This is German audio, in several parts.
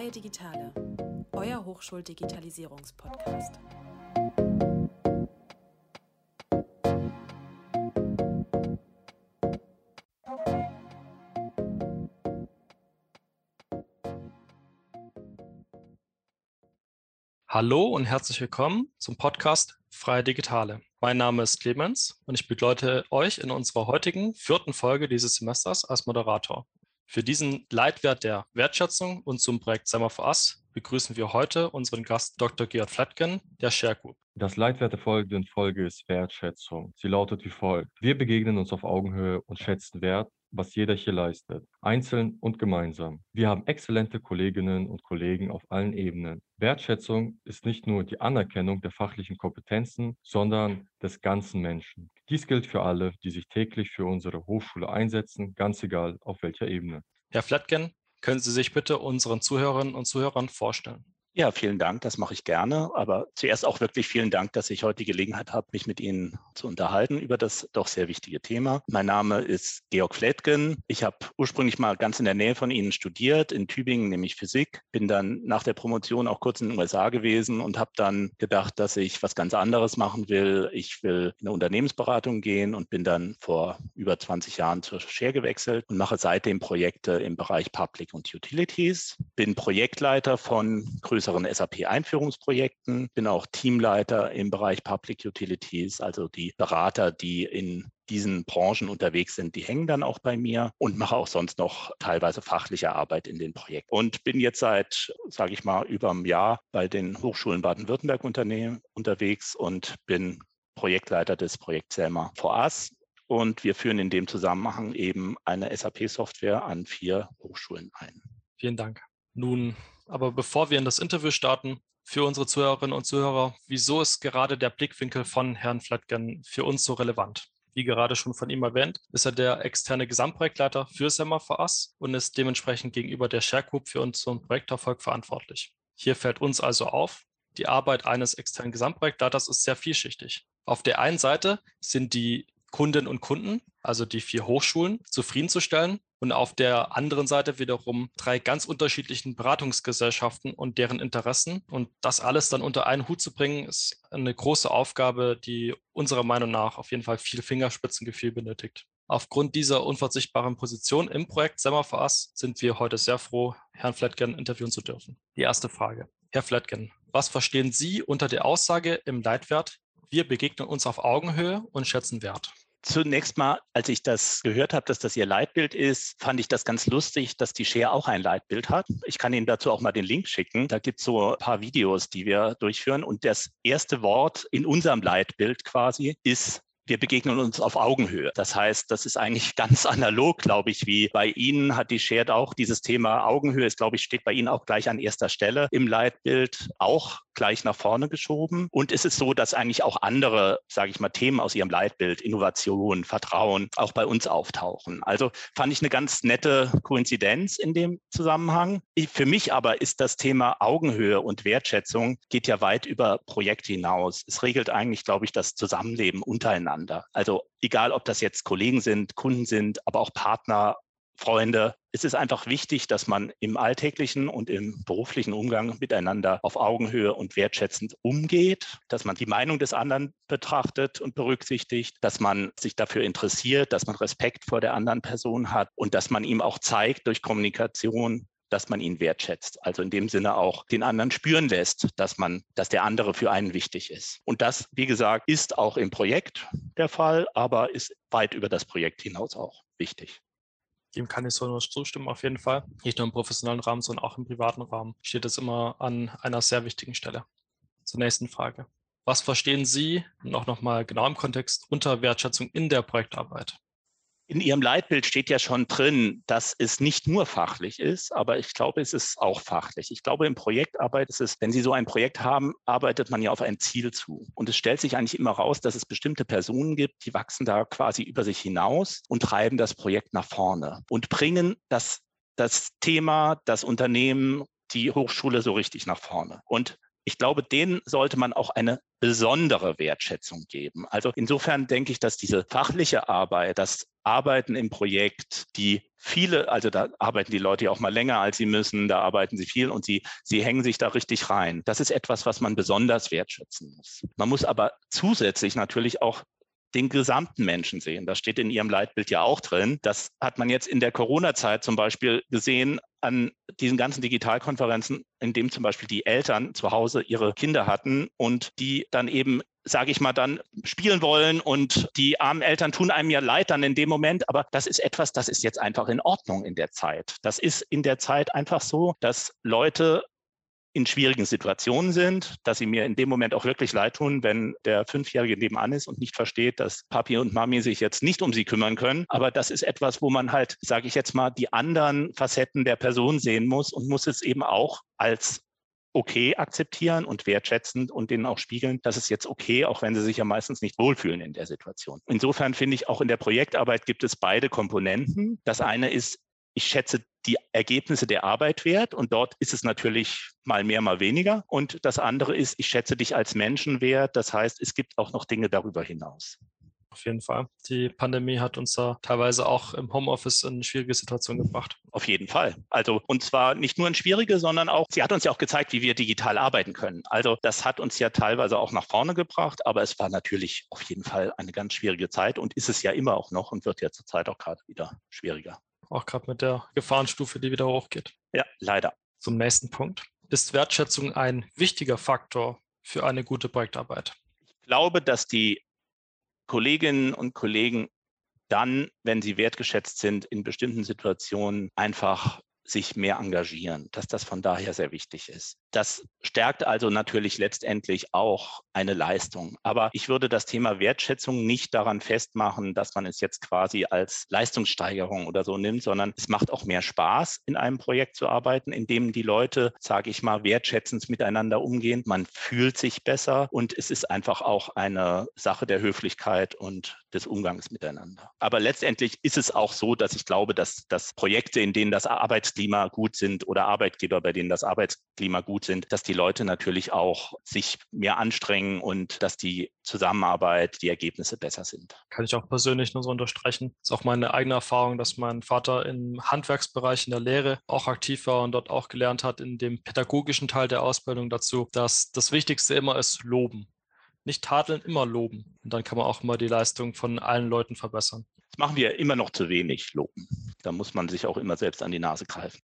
Freie Digitale, euer Hochschuldigitalisierungspodcast. Hallo und herzlich willkommen zum Podcast Freie Digitale. Mein Name ist Clemens und ich begleite euch in unserer heutigen vierten Folge dieses Semesters als Moderator. Für diesen Leitwert der Wertschätzung und zum Projekt Summer for Us begrüßen wir heute unseren Gast Dr. Georg Flatgen der Share Group. Das Leitwert der folgenden Folge ist Wertschätzung. Sie lautet wie folgt. Wir begegnen uns auf Augenhöhe und schätzen Wert, was jeder hier leistet, einzeln und gemeinsam. Wir haben exzellente Kolleginnen und Kollegen auf allen Ebenen. Wertschätzung ist nicht nur die Anerkennung der fachlichen Kompetenzen, sondern des ganzen Menschen. Dies gilt für alle, die sich täglich für unsere Hochschule einsetzen, ganz egal auf welcher Ebene. Herr Flatgen, können Sie sich bitte unseren Zuhörerinnen und Zuhörern vorstellen? Ja, vielen Dank, das mache ich gerne. Aber zuerst auch wirklich vielen Dank, dass ich heute die Gelegenheit habe, mich mit Ihnen zu unterhalten über das doch sehr wichtige Thema. Mein Name ist Georg Fletgen. Ich habe ursprünglich mal ganz in der Nähe von Ihnen studiert, in Tübingen, nämlich Physik. Bin dann nach der Promotion auch kurz in den USA gewesen und habe dann gedacht, dass ich was ganz anderes machen will. Ich will in eine Unternehmensberatung gehen und bin dann vor über 20 Jahren zur Share gewechselt und mache seitdem Projekte im Bereich Public und Utilities. Bin Projektleiter von größeren größeren SAP-Einführungsprojekten, bin auch Teamleiter im Bereich Public Utilities, also die Berater, die in diesen Branchen unterwegs sind, die hängen dann auch bei mir und mache auch sonst noch teilweise fachliche Arbeit in den Projekten. Und bin jetzt seit, sage ich mal, über einem Jahr bei den Hochschulen Baden-Württemberg unterwegs und bin Projektleiter des Projekts Selma for Us. Und wir führen in dem Zusammenhang eben eine SAP-Software an vier Hochschulen ein. Vielen Dank. Nun aber bevor wir in das Interview starten, für unsere Zuhörerinnen und Zuhörer, wieso ist gerade der Blickwinkel von Herrn Flatgen für uns so relevant? Wie gerade schon von ihm erwähnt, ist er der externe Gesamtprojektleiter für Semmer for Us und ist dementsprechend gegenüber der Share Group für unseren Projekterfolg verantwortlich. Hier fällt uns also auf, die Arbeit eines externen Gesamtprojektleiters ist sehr vielschichtig. Auf der einen Seite sind die Kundinnen und Kunden, also die vier Hochschulen, zufriedenzustellen und auf der anderen Seite wiederum drei ganz unterschiedlichen Beratungsgesellschaften und deren Interessen. Und das alles dann unter einen Hut zu bringen, ist eine große Aufgabe, die unserer Meinung nach auf jeden Fall viel Fingerspitzengefühl benötigt. Aufgrund dieser unverzichtbaren Position im Projekt Semmer for Us sind wir heute sehr froh, Herrn Flatgen interviewen zu dürfen. Die erste Frage. Herr Flatgen, was verstehen Sie unter der Aussage im Leitwert, wir begegnen uns auf Augenhöhe und schätzen Wert? Zunächst mal, als ich das gehört habe, dass das ihr Leitbild ist, fand ich das ganz lustig, dass die Share auch ein Leitbild hat. Ich kann Ihnen dazu auch mal den Link schicken. Da gibt es so ein paar Videos, die wir durchführen. Und das erste Wort in unserem Leitbild quasi ist wir begegnen uns auf Augenhöhe. Das heißt, das ist eigentlich ganz analog, glaube ich, wie bei Ihnen hat die Shared auch dieses Thema Augenhöhe, ist, glaube ich, steht bei Ihnen auch gleich an erster Stelle im Leitbild auch gleich nach vorne geschoben. Und ist es so, dass eigentlich auch andere, sage ich mal, Themen aus Ihrem Leitbild, Innovation, Vertrauen, auch bei uns auftauchen. Also fand ich eine ganz nette Koinzidenz in dem Zusammenhang. Für mich aber ist das Thema Augenhöhe und Wertschätzung geht ja weit über Projekte hinaus. Es regelt eigentlich, glaube ich, das Zusammenleben untereinander. Also egal, ob das jetzt Kollegen sind, Kunden sind, aber auch Partner, Freunde. Es ist einfach wichtig, dass man im alltäglichen und im beruflichen Umgang miteinander auf Augenhöhe und wertschätzend umgeht, dass man die Meinung des anderen betrachtet und berücksichtigt, dass man sich dafür interessiert, dass man Respekt vor der anderen Person hat und dass man ihm auch zeigt durch Kommunikation, dass man ihn wertschätzt. Also in dem Sinne auch den anderen spüren lässt, dass man, dass der andere für einen wichtig ist. Und das, wie gesagt, ist auch im Projekt der Fall, aber ist weit über das Projekt hinaus auch wichtig. Dem kann ich so nur zustimmen, auf jeden Fall. Nicht nur im professionellen Rahmen, sondern auch im privaten Rahmen steht es immer an einer sehr wichtigen Stelle. Zur nächsten Frage. Was verstehen Sie, und auch nochmal genau im Kontext, unter Wertschätzung in der Projektarbeit? In Ihrem Leitbild steht ja schon drin, dass es nicht nur fachlich ist, aber ich glaube, es ist auch fachlich. Ich glaube, in Projektarbeit ist es, wenn Sie so ein Projekt haben, arbeitet man ja auf ein Ziel zu. Und es stellt sich eigentlich immer raus, dass es bestimmte Personen gibt, die wachsen da quasi über sich hinaus und treiben das Projekt nach vorne und bringen das, das Thema, das Unternehmen, die Hochschule so richtig nach vorne. Und ich glaube, denen sollte man auch eine besondere Wertschätzung geben. Also insofern denke ich, dass diese fachliche Arbeit, das Arbeiten im Projekt, die viele, also da arbeiten die Leute ja auch mal länger, als sie müssen, da arbeiten sie viel und sie, sie hängen sich da richtig rein. Das ist etwas, was man besonders wertschätzen muss. Man muss aber zusätzlich natürlich auch den gesamten Menschen sehen. Das steht in Ihrem Leitbild ja auch drin. Das hat man jetzt in der Corona-Zeit zum Beispiel gesehen an diesen ganzen Digitalkonferenzen, in dem zum Beispiel die Eltern zu Hause ihre Kinder hatten und die dann eben sage ich mal, dann spielen wollen und die armen Eltern tun einem ja leid dann in dem Moment, aber das ist etwas, das ist jetzt einfach in Ordnung in der Zeit. Das ist in der Zeit einfach so, dass Leute in schwierigen Situationen sind, dass sie mir in dem Moment auch wirklich leid tun, wenn der Fünfjährige nebenan ist und nicht versteht, dass Papi und Mami sich jetzt nicht um sie kümmern können. Aber das ist etwas, wo man halt, sage ich jetzt mal, die anderen Facetten der Person sehen muss und muss es eben auch als okay akzeptieren und wertschätzend und denen auch spiegeln, dass es jetzt okay, auch wenn sie sich ja meistens nicht wohlfühlen in der Situation. Insofern finde ich, auch in der Projektarbeit gibt es beide Komponenten. Das eine ist, ich schätze die Ergebnisse der Arbeit wert und dort ist es natürlich mal mehr, mal weniger. Und das andere ist, ich schätze dich als Menschen wert. Das heißt, es gibt auch noch Dinge darüber hinaus. Auf jeden Fall. Die Pandemie hat uns da teilweise auch im Homeoffice in schwierige Situationen gebracht. Auf jeden Fall. Also, und zwar nicht nur in schwierige, sondern auch, sie hat uns ja auch gezeigt, wie wir digital arbeiten können. Also, das hat uns ja teilweise auch nach vorne gebracht, aber es war natürlich auf jeden Fall eine ganz schwierige Zeit und ist es ja immer auch noch und wird ja zurzeit auch gerade wieder schwieriger auch gerade mit der Gefahrenstufe, die wieder hochgeht. Ja, leider. Zum nächsten Punkt. Ist Wertschätzung ein wichtiger Faktor für eine gute Projektarbeit? Ich glaube, dass die Kolleginnen und Kollegen dann, wenn sie wertgeschätzt sind, in bestimmten Situationen einfach sich mehr engagieren, dass das von daher sehr wichtig ist. Das stärkt also natürlich letztendlich auch eine Leistung. Aber ich würde das Thema Wertschätzung nicht daran festmachen, dass man es jetzt quasi als Leistungssteigerung oder so nimmt, sondern es macht auch mehr Spaß, in einem Projekt zu arbeiten, in dem die Leute, sage ich mal, wertschätzend miteinander umgehen. Man fühlt sich besser und es ist einfach auch eine Sache der Höflichkeit und des Umgangs miteinander. Aber letztendlich ist es auch so, dass ich glaube, dass, dass Projekte, in denen das Arbeitsklima gut sind oder Arbeitgeber, bei denen das Arbeitsklima gut sind, dass die Leute natürlich auch sich mehr anstrengen und dass die Zusammenarbeit, die Ergebnisse besser sind. Kann ich auch persönlich nur so unterstreichen. Das ist auch meine eigene Erfahrung, dass mein Vater im Handwerksbereich in der Lehre auch aktiv war und dort auch gelernt hat in dem pädagogischen Teil der Ausbildung dazu, dass das Wichtigste immer ist Loben nicht tadeln, immer loben. Und dann kann man auch immer die Leistung von allen Leuten verbessern. Das machen wir immer noch zu wenig, loben. Da muss man sich auch immer selbst an die Nase greifen.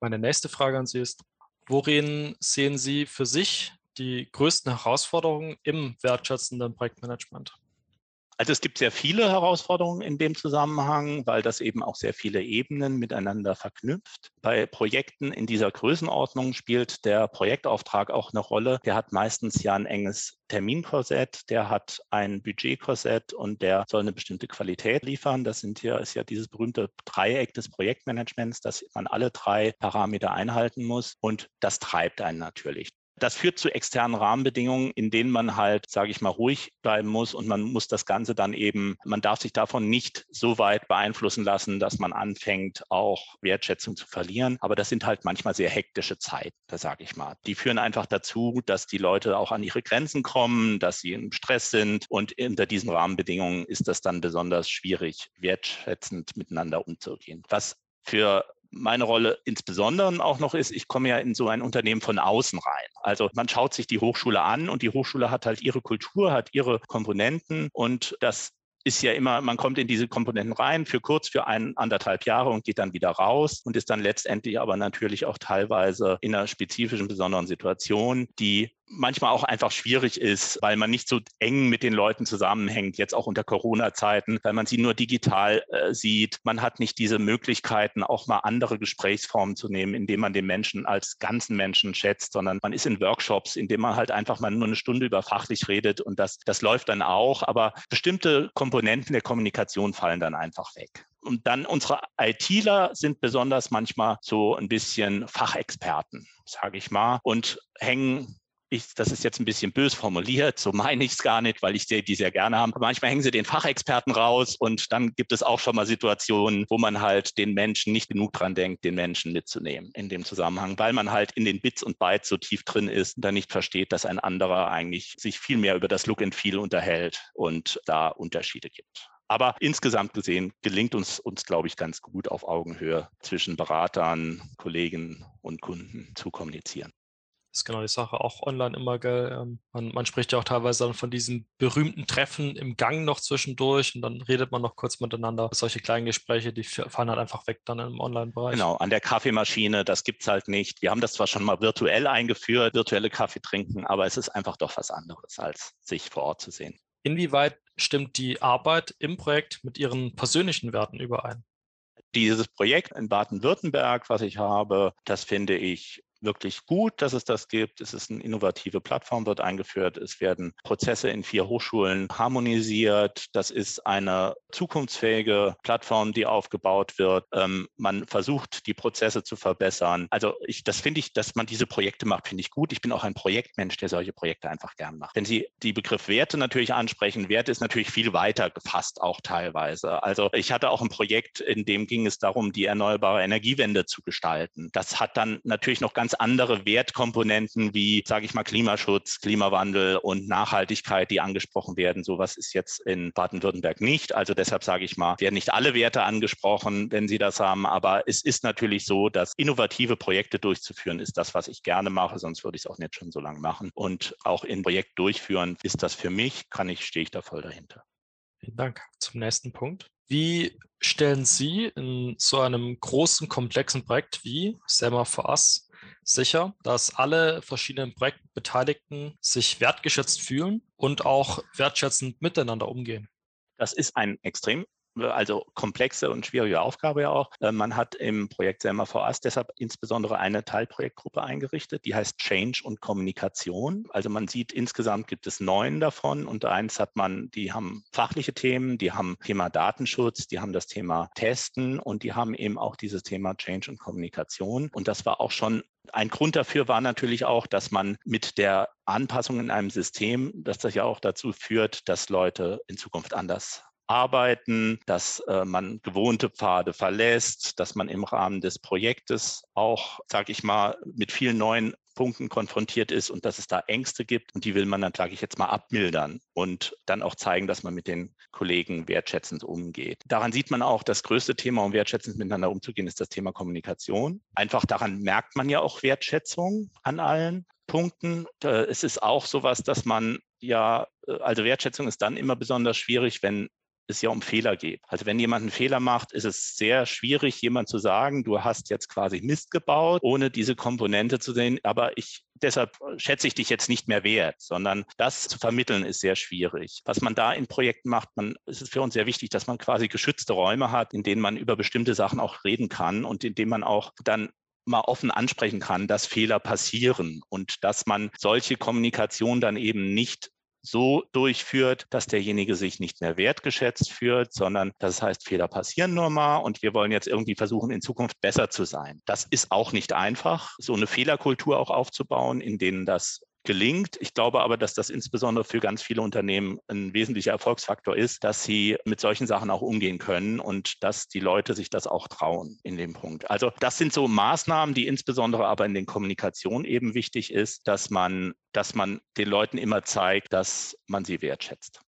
Meine nächste Frage an Sie ist, worin sehen Sie für sich die größten Herausforderungen im wertschätzenden Projektmanagement? Also es gibt sehr viele Herausforderungen in dem Zusammenhang, weil das eben auch sehr viele Ebenen miteinander verknüpft. Bei Projekten in dieser Größenordnung spielt der Projektauftrag auch eine Rolle. Der hat meistens ja ein enges Terminkorsett, der hat ein Budgetkorsett und der soll eine bestimmte Qualität liefern. Das sind hier, ist ja dieses berühmte Dreieck des Projektmanagements, dass man alle drei Parameter einhalten muss und das treibt einen natürlich. Das führt zu externen Rahmenbedingungen, in denen man halt, sage ich mal, ruhig bleiben muss und man muss das Ganze dann eben, man darf sich davon nicht so weit beeinflussen lassen, dass man anfängt, auch Wertschätzung zu verlieren. Aber das sind halt manchmal sehr hektische Zeiten, da sage ich mal. Die führen einfach dazu, dass die Leute auch an ihre Grenzen kommen, dass sie im Stress sind und unter diesen Rahmenbedingungen ist das dann besonders schwierig, wertschätzend miteinander umzugehen. Was für meine Rolle insbesondere auch noch ist, ich komme ja in so ein Unternehmen von außen rein. Also man schaut sich die Hochschule an und die Hochschule hat halt ihre Kultur, hat ihre Komponenten und das ist ja immer, man kommt in diese Komponenten rein für kurz, für ein, anderthalb Jahre und geht dann wieder raus und ist dann letztendlich aber natürlich auch teilweise in einer spezifischen, besonderen Situation, die manchmal auch einfach schwierig ist, weil man nicht so eng mit den Leuten zusammenhängt, jetzt auch unter Corona-Zeiten, weil man sie nur digital äh, sieht. Man hat nicht diese Möglichkeiten, auch mal andere Gesprächsformen zu nehmen, indem man den Menschen als ganzen Menschen schätzt, sondern man ist in Workshops, indem man halt einfach mal nur eine Stunde über fachlich redet und das, das läuft dann auch. Aber bestimmte Komponenten der Kommunikation fallen dann einfach weg. Und dann unsere ITler sind besonders manchmal so ein bisschen Fachexperten, sage ich mal, und hängen ich, das ist jetzt ein bisschen bös formuliert, so meine ich es gar nicht, weil ich die sehr gerne habe. manchmal hängen sie den Fachexperten raus und dann gibt es auch schon mal Situationen, wo man halt den Menschen nicht genug dran denkt, den Menschen mitzunehmen in dem Zusammenhang, weil man halt in den Bits und Bytes so tief drin ist und dann nicht versteht, dass ein anderer eigentlich sich viel mehr über das Look and Feel unterhält und da Unterschiede gibt. Aber insgesamt gesehen gelingt uns, uns glaube ich, ganz gut auf Augenhöhe zwischen Beratern, Kollegen und Kunden zu kommunizieren ist genau die Sache, auch online immer, gell? Ähm, man, man, spricht ja auch teilweise dann von diesen berühmten Treffen im Gang noch zwischendurch und dann redet man noch kurz miteinander. Solche kleinen Gespräche, die fallen halt einfach weg dann im Online-Bereich. Genau, an der Kaffeemaschine, das gibt es halt nicht. Wir haben das zwar schon mal virtuell eingeführt, virtuelle Kaffee trinken, aber es ist einfach doch was anderes, als sich vor Ort zu sehen. Inwieweit stimmt die Arbeit im Projekt mit Ihren persönlichen Werten überein? Dieses Projekt in Baden-Württemberg, was ich habe, das finde ich wirklich gut, dass es das gibt. Es ist eine innovative Plattform, wird eingeführt. Es werden Prozesse in vier Hochschulen harmonisiert. Das ist eine zukunftsfähige Plattform, die aufgebaut wird. Ähm, man versucht, die Prozesse zu verbessern. Also ich, das finde ich, dass man diese Projekte macht, finde ich gut. Ich bin auch ein Projektmensch, der solche Projekte einfach gern macht. Wenn Sie die Begriff Werte natürlich ansprechen, Werte ist natürlich viel weiter gefasst, auch teilweise. Also ich hatte auch ein Projekt, in dem ging es darum, die erneuerbare Energiewende zu gestalten. Das hat dann natürlich noch ganz ganz andere Wertkomponenten wie, sage ich mal, Klimaschutz, Klimawandel und Nachhaltigkeit, die angesprochen werden. Sowas ist jetzt in Baden-Württemberg nicht. Also deshalb sage ich mal, werden nicht alle Werte angesprochen, wenn Sie das haben. Aber es ist natürlich so, dass innovative Projekte durchzuführen ist das, was ich gerne mache. Sonst würde ich es auch nicht schon so lange machen. Und auch in Projekt durchführen ist das für mich, kann ich, stehe ich da voll dahinter. Vielen Dank. Zum nächsten Punkt. Wie stellen Sie in so einem großen, komplexen Projekt wie Selma for Us sicher, dass alle verschiedenen Projektbeteiligten sich wertgeschätzt fühlen und auch wertschätzend miteinander umgehen. Das ist ein extrem also komplexe und schwierige Aufgabe ja auch. Äh, man hat im Projekt Selma VAS deshalb insbesondere eine Teilprojektgruppe eingerichtet, die heißt Change und Kommunikation. Also man sieht, insgesamt gibt es neun davon und eins hat man, die haben fachliche Themen, die haben Thema Datenschutz, die haben das Thema Testen und die haben eben auch dieses Thema Change und Kommunikation. Und das war auch schon ein Grund dafür war natürlich auch, dass man mit der Anpassung in einem System, dass das ja auch dazu führt, dass Leute in Zukunft anders arbeiten, dass äh, man gewohnte Pfade verlässt, dass man im Rahmen des Projektes auch, sage ich mal, mit vielen neuen Punkten konfrontiert ist und dass es da Ängste gibt. Und die will man dann, sage ich jetzt mal, abmildern und dann auch zeigen, dass man mit den Kollegen wertschätzend umgeht. Daran sieht man auch, das größte Thema, um wertschätzend miteinander umzugehen, ist das Thema Kommunikation. Einfach daran merkt man ja auch Wertschätzung an allen. Punkten. Es ist auch sowas, dass man ja, äh, also Wertschätzung ist dann immer besonders schwierig, wenn es ja um Fehler geht. Also wenn jemand einen Fehler macht, ist es sehr schwierig, jemand zu sagen, du hast jetzt quasi Mist gebaut, ohne diese Komponente zu sehen. Aber ich deshalb schätze ich dich jetzt nicht mehr wert, sondern das zu vermitteln ist sehr schwierig. Was man da in Projekten macht, man, es ist für uns sehr wichtig, dass man quasi geschützte Räume hat, in denen man über bestimmte Sachen auch reden kann und in denen man auch dann mal offen ansprechen kann, dass Fehler passieren und dass man solche Kommunikation dann eben nicht so durchführt, dass derjenige sich nicht mehr wertgeschätzt fühlt, sondern das heißt, Fehler passieren nur mal und wir wollen jetzt irgendwie versuchen, in Zukunft besser zu sein. Das ist auch nicht einfach, so eine Fehlerkultur auch aufzubauen, in denen das gelingt. Ich glaube aber, dass das insbesondere für ganz viele Unternehmen ein wesentlicher Erfolgsfaktor ist, dass sie mit solchen Sachen auch umgehen können und dass die Leute sich das auch trauen in dem Punkt. Also das sind so Maßnahmen, die insbesondere aber in den Kommunikationen eben wichtig ist, dass man, dass man den Leuten immer zeigt, dass man sie wertschätzt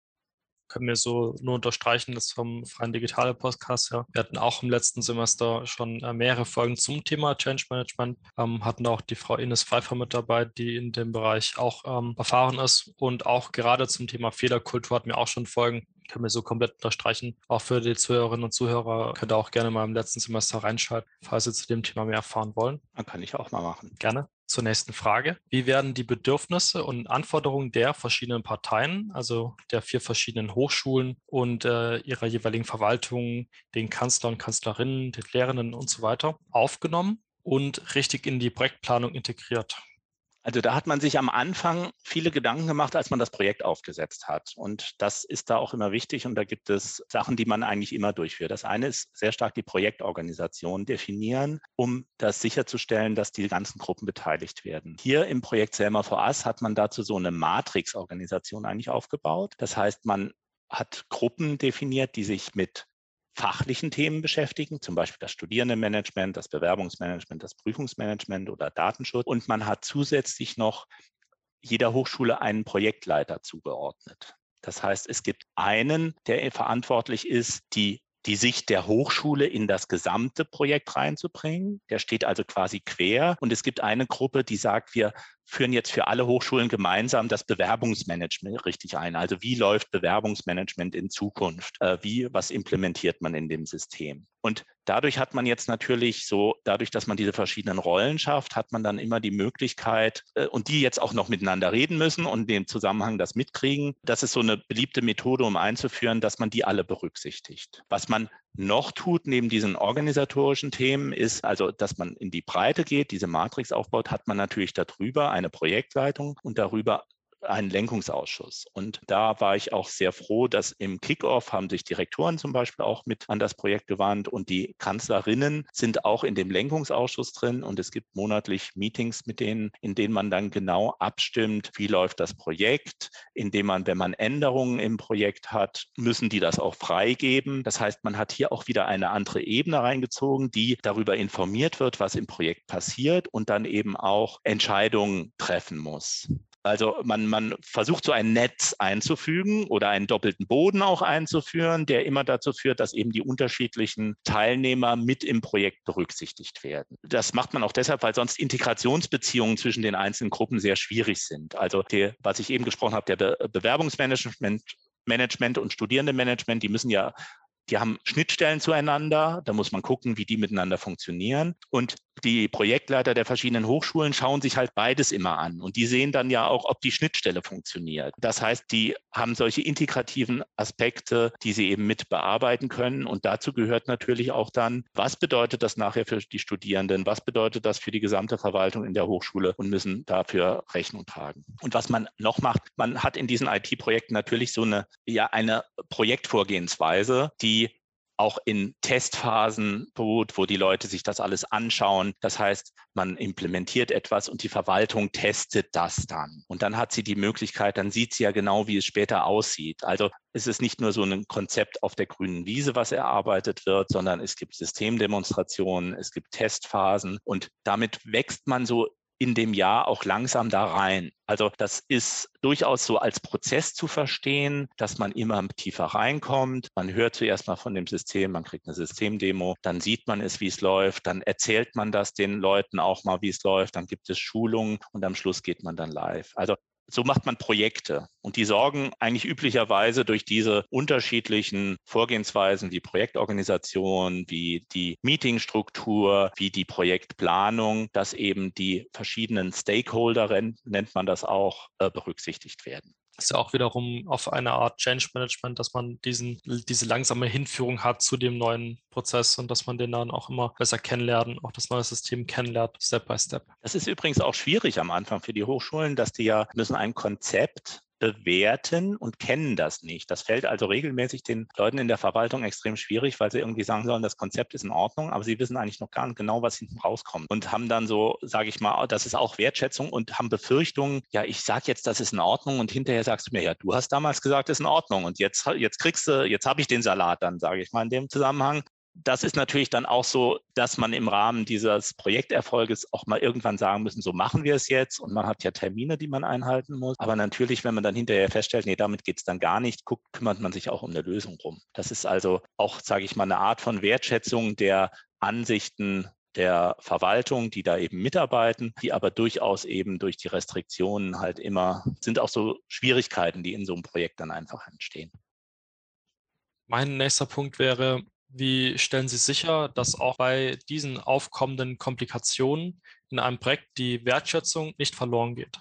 können wir so nur unterstreichen, das vom Freien Digitale Podcast ja. Wir hatten auch im letzten Semester schon äh, mehrere Folgen zum Thema Change Management, ähm, hatten auch die Frau Ines Pfeiffer mit dabei, die in dem Bereich auch ähm, erfahren ist und auch gerade zum Thema Fehlerkultur hatten wir auch schon Folgen, können wir so komplett unterstreichen. Auch für die Zuhörerinnen und Zuhörer könnt ihr auch gerne mal im letzten Semester reinschalten, falls Sie zu dem Thema mehr erfahren wollen. Dann kann ich auch mal machen. Gerne zur nächsten Frage. Wie werden die Bedürfnisse und Anforderungen der verschiedenen Parteien, also der vier verschiedenen Hochschulen und äh, ihrer jeweiligen Verwaltungen, den Kanzler und Kanzlerinnen, den Lehrenden und so weiter, aufgenommen und richtig in die Projektplanung integriert? Also da hat man sich am Anfang viele Gedanken gemacht, als man das Projekt aufgesetzt hat. Und das ist da auch immer wichtig. Und da gibt es Sachen, die man eigentlich immer durchführt. Das eine ist sehr stark die Projektorganisation definieren, um das sicherzustellen, dass die ganzen Gruppen beteiligt werden. Hier im Projekt Selma for Us hat man dazu so eine Matrix-Organisation eigentlich aufgebaut. Das heißt, man hat Gruppen definiert, die sich mit fachlichen Themen beschäftigen, zum Beispiel das Studierendenmanagement, das Bewerbungsmanagement, das Prüfungsmanagement oder Datenschutz. Und man hat zusätzlich noch jeder Hochschule einen Projektleiter zugeordnet. Das heißt, es gibt einen, der verantwortlich ist, die die Sicht der Hochschule in das gesamte Projekt reinzubringen. Der steht also quasi quer. Und es gibt eine Gruppe, die sagt, wir führen jetzt für alle Hochschulen gemeinsam das Bewerbungsmanagement richtig ein. Also wie läuft Bewerbungsmanagement in Zukunft? Äh, wie, was implementiert man in dem System? Und dadurch hat man jetzt natürlich so, dadurch, dass man diese verschiedenen Rollen schafft, hat man dann immer die Möglichkeit, äh, und die jetzt auch noch miteinander reden müssen und dem Zusammenhang das mitkriegen. Das ist so eine beliebte Methode, um einzuführen, dass man die alle berücksichtigt. Was man noch tut neben diesen organisatorischen Themen ist also, dass man in die Breite geht, diese Matrix aufbaut, hat man natürlich darüber eine Projektleitung und darüber einen Lenkungsausschuss. Und da war ich auch sehr froh, dass im Kickoff haben sich Direktoren zum Beispiel auch mit an das Projekt gewandt und die Kanzlerinnen sind auch in dem Lenkungsausschuss drin und es gibt monatlich Meetings mit denen, in denen man dann genau abstimmt, wie läuft das Projekt, indem man, wenn man Änderungen im Projekt hat, müssen die das auch freigeben. Das heißt, man hat hier auch wieder eine andere Ebene reingezogen, die darüber informiert wird, was im Projekt passiert und dann eben auch Entscheidungen treffen muss. Also man, man versucht so ein Netz einzufügen oder einen doppelten Boden auch einzuführen, der immer dazu führt, dass eben die unterschiedlichen Teilnehmer mit im Projekt berücksichtigt werden. Das macht man auch deshalb, weil sonst Integrationsbeziehungen zwischen den einzelnen Gruppen sehr schwierig sind. Also der, was ich eben gesprochen habe, der Be Bewerbungsmanagement Management und Studierendenmanagement, die müssen ja die haben Schnittstellen zueinander, da muss man gucken, wie die miteinander funktionieren. Und die Projektleiter der verschiedenen Hochschulen schauen sich halt beides immer an und die sehen dann ja auch, ob die Schnittstelle funktioniert. Das heißt, die haben solche integrativen Aspekte, die sie eben mit bearbeiten können und dazu gehört natürlich auch dann, was bedeutet das nachher für die Studierenden, was bedeutet das für die gesamte Verwaltung in der Hochschule und müssen dafür Rechnung tragen. Und was man noch macht, man hat in diesen IT-Projekten natürlich so eine, ja, eine Projektvorgehensweise, die auch in Testphasen beruht, wo die Leute sich das alles anschauen. Das heißt, man implementiert etwas und die Verwaltung testet das dann. Und dann hat sie die Möglichkeit, dann sieht sie ja genau, wie es später aussieht. Also es ist nicht nur so ein Konzept auf der grünen Wiese, was erarbeitet wird, sondern es gibt Systemdemonstrationen, es gibt Testphasen und damit wächst man so in dem Jahr auch langsam da rein. Also das ist durchaus so als Prozess zu verstehen, dass man immer tiefer reinkommt. Man hört zuerst mal von dem System, man kriegt eine Systemdemo, dann sieht man es, wie es läuft, dann erzählt man das den Leuten auch mal, wie es läuft, dann gibt es Schulungen und am Schluss geht man dann live. Also so macht man Projekte. Und die sorgen eigentlich üblicherweise durch diese unterschiedlichen Vorgehensweisen wie Projektorganisation, wie die Meetingstruktur, wie die Projektplanung, dass eben die verschiedenen Stakeholder, nennt man das auch, äh, berücksichtigt werden ist ja auch wiederum auf eine Art Change Management, dass man diesen, diese langsame Hinführung hat zu dem neuen Prozess und dass man den dann auch immer besser kennenlernt, auch das neue System kennenlernt, Step by Step. Das ist übrigens auch schwierig am Anfang für die Hochschulen, dass die ja müssen ein Konzept bewerten und kennen das nicht. Das fällt also regelmäßig den Leuten in der Verwaltung extrem schwierig, weil sie irgendwie sagen sollen, das Konzept ist in Ordnung, aber sie wissen eigentlich noch gar nicht genau, was hinten rauskommt und haben dann so, sage ich mal, das ist auch Wertschätzung und haben Befürchtungen, ja, ich sage jetzt, das ist in Ordnung und hinterher sagst du mir, ja, du hast damals gesagt, das ist in Ordnung und jetzt, jetzt kriegst du, jetzt habe ich den Salat dann, sage ich mal in dem Zusammenhang das ist natürlich dann auch so, dass man im Rahmen dieses Projekterfolges auch mal irgendwann sagen müssen, so machen wir es jetzt. Und man hat ja Termine, die man einhalten muss. Aber natürlich, wenn man dann hinterher feststellt, nee, damit geht es dann gar nicht, guckt, kümmert man sich auch um eine Lösung rum. Das ist also auch, sage ich mal, eine Art von Wertschätzung der Ansichten der Verwaltung, die da eben mitarbeiten, die aber durchaus eben durch die Restriktionen halt immer, sind auch so Schwierigkeiten, die in so einem Projekt dann einfach entstehen. Mein nächster Punkt wäre, wie stellen Sie sicher, dass auch bei diesen aufkommenden Komplikationen in einem Projekt die Wertschätzung nicht verloren geht?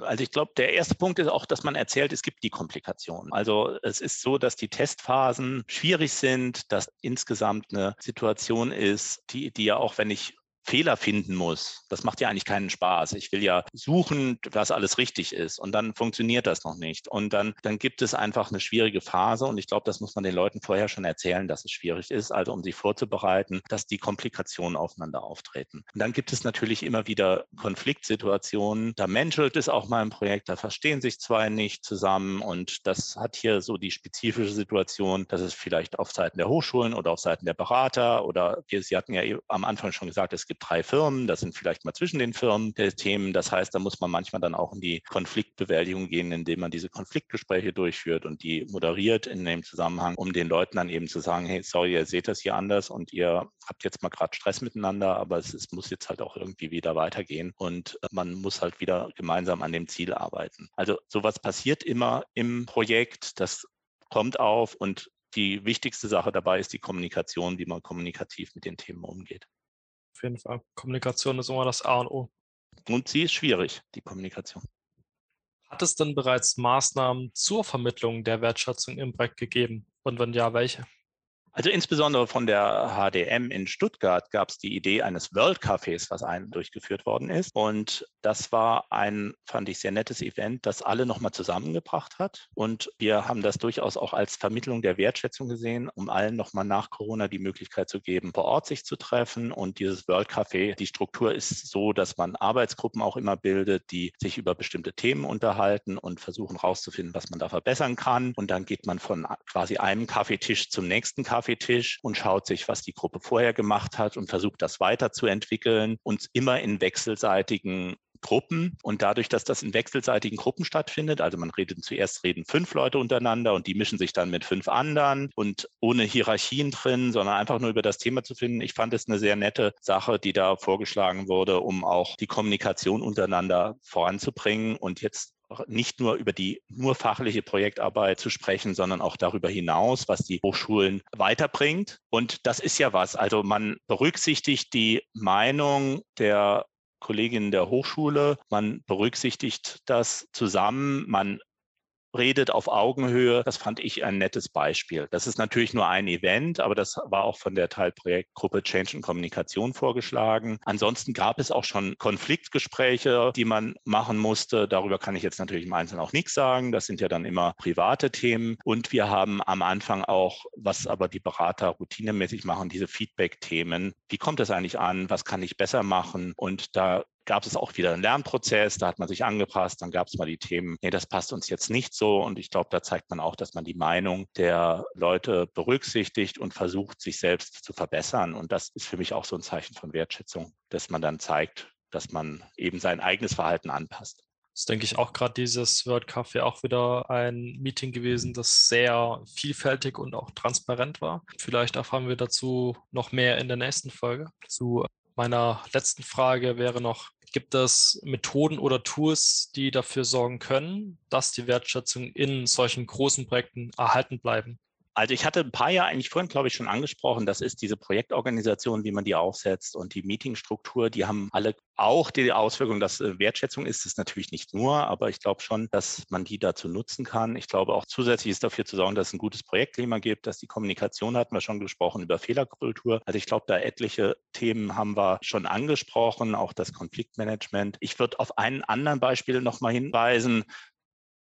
Also ich glaube, der erste Punkt ist auch, dass man erzählt, es gibt die Komplikationen. Also es ist so, dass die Testphasen schwierig sind, dass insgesamt eine Situation ist, die, die ja auch, wenn ich Fehler finden muss, das macht ja eigentlich keinen Spaß. Ich will ja suchen, was alles richtig ist und dann funktioniert das noch nicht. Und dann, dann gibt es einfach eine schwierige Phase und ich glaube, das muss man den Leuten vorher schon erzählen, dass es schwierig ist, also um sie vorzubereiten, dass die Komplikationen aufeinander auftreten. Und dann gibt es natürlich immer wieder Konfliktsituationen, da menschelt es auch mal im Projekt, da verstehen sich zwei nicht zusammen und das hat hier so die spezifische Situation, dass es vielleicht auf Seiten der Hochschulen oder auf Seiten der Berater oder wir, Sie hatten ja am Anfang schon gesagt, es gibt drei Firmen, das sind vielleicht mal zwischen den Firmen Themen. Das heißt, da muss man manchmal dann auch in die Konfliktbewältigung gehen, indem man diese Konfliktgespräche durchführt und die moderiert in dem Zusammenhang, um den Leuten dann eben zu sagen, hey, sorry, ihr seht das hier anders und ihr habt jetzt mal gerade Stress miteinander, aber es, es muss jetzt halt auch irgendwie wieder weitergehen und man muss halt wieder gemeinsam an dem Ziel arbeiten. Also sowas passiert immer im Projekt. Das kommt auf und die wichtigste Sache dabei ist die Kommunikation, wie man kommunikativ mit den Themen umgeht. Auf jeden Fall. Kommunikation ist immer das A und O. Und sie ist schwierig, die Kommunikation. Hat es denn bereits Maßnahmen zur Vermittlung der Wertschätzung im Projekt gegeben? Und wenn ja, welche? Also insbesondere von der HDM in Stuttgart gab es die Idee eines World Cafés, was ein durchgeführt worden ist. Und das war ein, fand ich, sehr nettes Event, das alle nochmal zusammengebracht hat. Und wir haben das durchaus auch als Vermittlung der Wertschätzung gesehen, um allen nochmal nach Corona die Möglichkeit zu geben, vor Ort sich zu treffen. Und dieses World Café, die Struktur ist so, dass man Arbeitsgruppen auch immer bildet, die sich über bestimmte Themen unterhalten und versuchen herauszufinden, was man da verbessern kann. Und dann geht man von quasi einem Kaffeetisch zum nächsten Kaffeetisch Kaffeetisch und schaut sich, was die Gruppe vorher gemacht hat und versucht das weiterzuentwickeln und immer in wechselseitigen Gruppen und dadurch, dass das in wechselseitigen Gruppen stattfindet, also man redet zuerst reden fünf Leute untereinander und die mischen sich dann mit fünf anderen und ohne Hierarchien drin, sondern einfach nur über das Thema zu finden. Ich fand es eine sehr nette Sache, die da vorgeschlagen wurde, um auch die Kommunikation untereinander voranzubringen und jetzt nicht nur über die nur fachliche Projektarbeit zu sprechen, sondern auch darüber hinaus, was die Hochschulen weiterbringt. Und das ist ja was. Also man berücksichtigt die Meinung der Kolleginnen der Hochschule, man berücksichtigt das zusammen, man redet auf Augenhöhe. Das fand ich ein nettes Beispiel. Das ist natürlich nur ein Event, aber das war auch von der Teilprojektgruppe Change and Kommunikation vorgeschlagen. Ansonsten gab es auch schon Konfliktgespräche, die man machen musste. Darüber kann ich jetzt natürlich im Einzelnen auch nichts sagen. Das sind ja dann immer private Themen. Und wir haben am Anfang auch, was aber die Berater routinemäßig machen, diese Feedback-Themen. Wie kommt das eigentlich an? Was kann ich besser machen? Und da gab es auch wieder einen Lernprozess, da hat man sich angepasst, dann gab es mal die Themen, nee, das passt uns jetzt nicht so. Und ich glaube, da zeigt man auch, dass man die Meinung der Leute berücksichtigt und versucht, sich selbst zu verbessern. Und das ist für mich auch so ein Zeichen von Wertschätzung, dass man dann zeigt, dass man eben sein eigenes Verhalten anpasst. Das denke ich auch gerade dieses World Café auch wieder ein Meeting gewesen, das sehr vielfältig und auch transparent war. Vielleicht erfahren wir dazu noch mehr in der nächsten Folge. Zu meiner letzten Frage wäre noch, Gibt es Methoden oder Tools, die dafür sorgen können, dass die Wertschätzung in solchen großen Projekten erhalten bleiben? Also ich hatte ein paar Jahre eigentlich vorhin, glaube ich, schon angesprochen, das ist diese Projektorganisation, wie man die aufsetzt und die Meetingstruktur, die haben alle auch die Auswirkung, dass äh, Wertschätzung ist es natürlich nicht nur, aber ich glaube schon, dass man die dazu nutzen kann. Ich glaube auch zusätzlich ist dafür zu sorgen, dass es ein gutes Projektklima gibt, dass die Kommunikation hatten wir schon gesprochen über Fehlerkultur. Also ich glaube, da etliche Themen haben wir schon angesprochen, auch das Konfliktmanagement. Ich würde auf einen anderen Beispiel nochmal hinweisen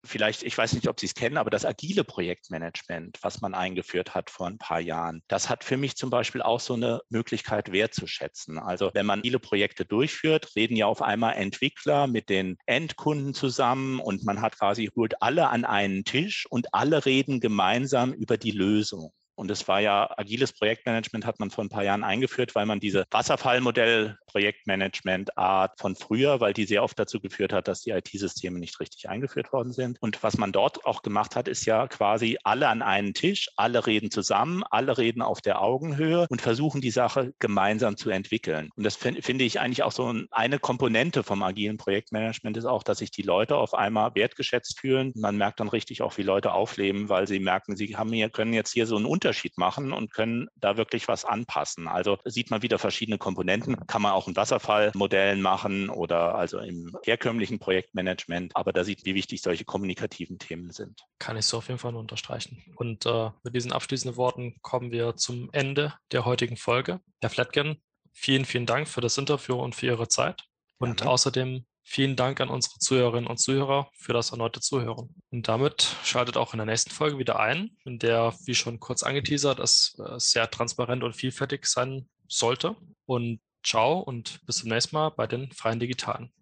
vielleicht, ich weiß nicht, ob Sie es kennen, aber das agile Projektmanagement, was man eingeführt hat vor ein paar Jahren, das hat für mich zum Beispiel auch so eine Möglichkeit wertzuschätzen. Also wenn man agile Projekte durchführt, reden ja auf einmal Entwickler mit den Endkunden zusammen und man hat quasi holt alle an einen Tisch und alle reden gemeinsam über die Lösung. Und es war ja, agiles Projektmanagement hat man vor ein paar Jahren eingeführt, weil man diese Wasserfallmodell Projektmanagement-Art von früher, weil die sehr oft dazu geführt hat, dass die IT-Systeme nicht richtig eingeführt worden sind. Und was man dort auch gemacht hat, ist ja quasi alle an einen Tisch, alle reden zusammen, alle reden auf der Augenhöhe und versuchen die Sache gemeinsam zu entwickeln. Und das finde ich eigentlich auch so eine Komponente vom agilen Projektmanagement ist auch, dass sich die Leute auf einmal wertgeschätzt fühlen. Man merkt dann richtig auch, wie Leute aufleben, weil sie merken, sie haben hier, können jetzt hier so einen Unterschied Unterschied machen und können da wirklich was anpassen. Also sieht man wieder verschiedene Komponenten, kann man auch in Wasserfallmodellen machen oder also im herkömmlichen Projektmanagement, aber da sieht, wie wichtig solche kommunikativen Themen sind. Kann ich so auf jeden Fall nur unterstreichen. Und äh, mit diesen abschließenden Worten kommen wir zum Ende der heutigen Folge. Herr Flatgen, vielen, vielen Dank für das Interview und für Ihre Zeit. Und ja, außerdem Vielen Dank an unsere Zuhörerinnen und Zuhörer für das erneute Zuhören. Und damit schaltet auch in der nächsten Folge wieder ein, in der, wie schon kurz angeteasert, es äh, sehr transparent und vielfältig sein sollte. Und ciao und bis zum nächsten Mal bei den Freien Digitalen.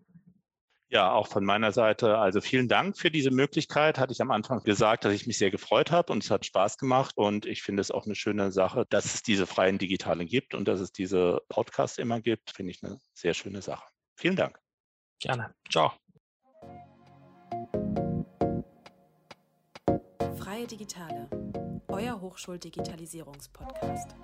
Ja, auch von meiner Seite. Also vielen Dank für diese Möglichkeit. Hatte ich am Anfang gesagt, dass ich mich sehr gefreut habe und es hat Spaß gemacht. Und ich finde es auch eine schöne Sache, dass es diese freien Digitalen gibt und dass es diese Podcasts immer gibt. Finde ich eine sehr schöne Sache. Vielen Dank. Gerne. Ciao. Freie Digitale, euer Hochschuldigitalisierungspodcast.